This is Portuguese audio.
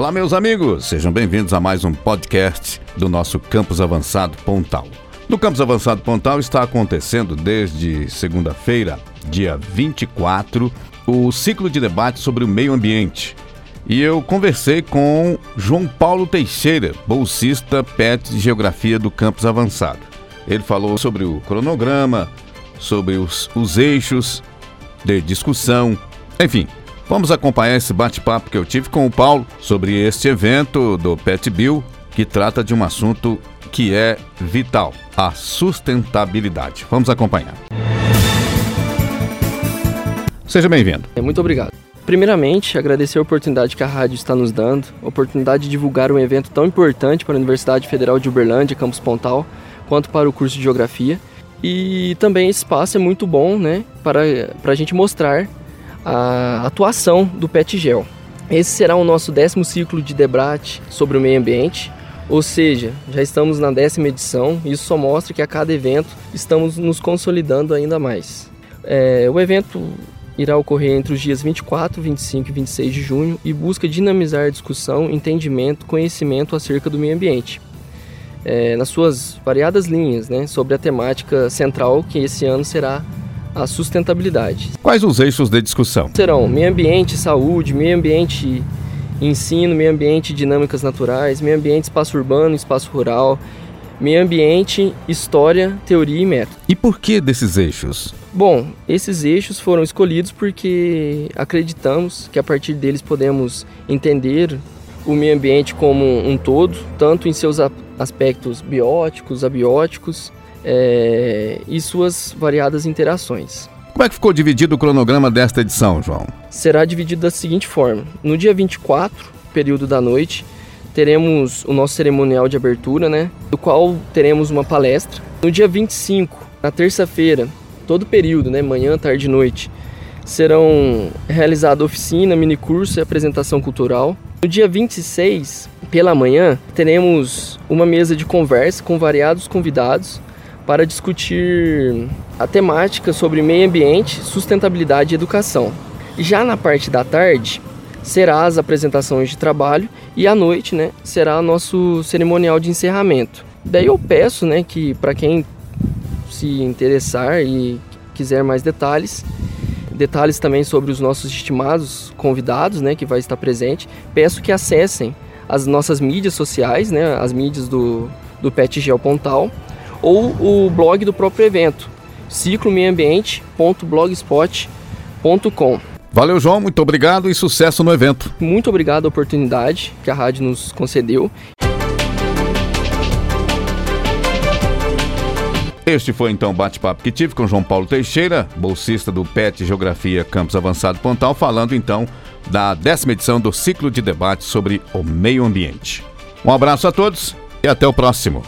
Olá, meus amigos, sejam bem-vindos a mais um podcast do nosso Campus Avançado Pontal. No Campus Avançado Pontal está acontecendo desde segunda-feira, dia 24, o ciclo de debate sobre o meio ambiente. E eu conversei com João Paulo Teixeira, bolsista PET de Geografia do Campus Avançado. Ele falou sobre o cronograma, sobre os, os eixos de discussão, enfim. Vamos acompanhar esse bate-papo que eu tive com o Paulo sobre este evento do Pet Bill, que trata de um assunto que é vital, a sustentabilidade. Vamos acompanhar. Seja bem-vindo. É, muito obrigado. Primeiramente, agradecer a oportunidade que a rádio está nos dando, a oportunidade de divulgar um evento tão importante para a Universidade Federal de Uberlândia, Campus Pontal, quanto para o curso de Geografia. E também esse espaço é muito bom né, para, para a gente mostrar a atuação do PetGel. Esse será o nosso décimo ciclo de debate sobre o meio ambiente, ou seja, já estamos na décima edição e isso só mostra que a cada evento estamos nos consolidando ainda mais. É, o evento irá ocorrer entre os dias 24, 25 e 26 de junho e busca dinamizar a discussão, entendimento, conhecimento acerca do meio ambiente. É, nas suas variadas linhas, né, sobre a temática central que esse ano será a sustentabilidade. Quais os eixos de discussão? Serão meio ambiente, saúde, meio ambiente ensino, meio ambiente, dinâmicas naturais, meio ambiente, espaço urbano, espaço rural, meio ambiente, história, teoria e método. E por que desses eixos? Bom, esses eixos foram escolhidos porque acreditamos que a partir deles podemos entender o meio ambiente como um todo, tanto em seus aspectos bióticos, abióticos é, e suas variadas interações. Como é que ficou dividido o cronograma desta edição, João? Será dividido da seguinte forma: no dia 24, período da noite, teremos o nosso cerimonial de abertura, né? Do qual teremos uma palestra. No dia 25, na terça-feira, todo período, né? Manhã, tarde e noite, serão realizadas oficina, minicurso e apresentação cultural. No dia 26, pela manhã, teremos uma mesa de conversa com variados convidados para discutir a temática sobre meio ambiente, sustentabilidade e educação. Já na parte da tarde, será as apresentações de trabalho e à noite, né, será o nosso cerimonial de encerramento. Daí eu peço, né, que para quem se interessar e quiser mais detalhes, detalhes também sobre os nossos estimados convidados, né, que vai estar presente, peço que acessem as nossas mídias sociais, né, as mídias do, do Pet Pontal, ou o blog do próprio evento, ciclomeioambiente.blogspot.com. Valeu, João, muito obrigado e sucesso no evento. Muito obrigado a oportunidade que a rádio nos concedeu. Este foi então o bate-papo que tive com João Paulo Teixeira, bolsista do PET Geografia Campus Avançado Pontal, falando então da décima edição do ciclo de debate sobre o meio ambiente. Um abraço a todos e até o próximo.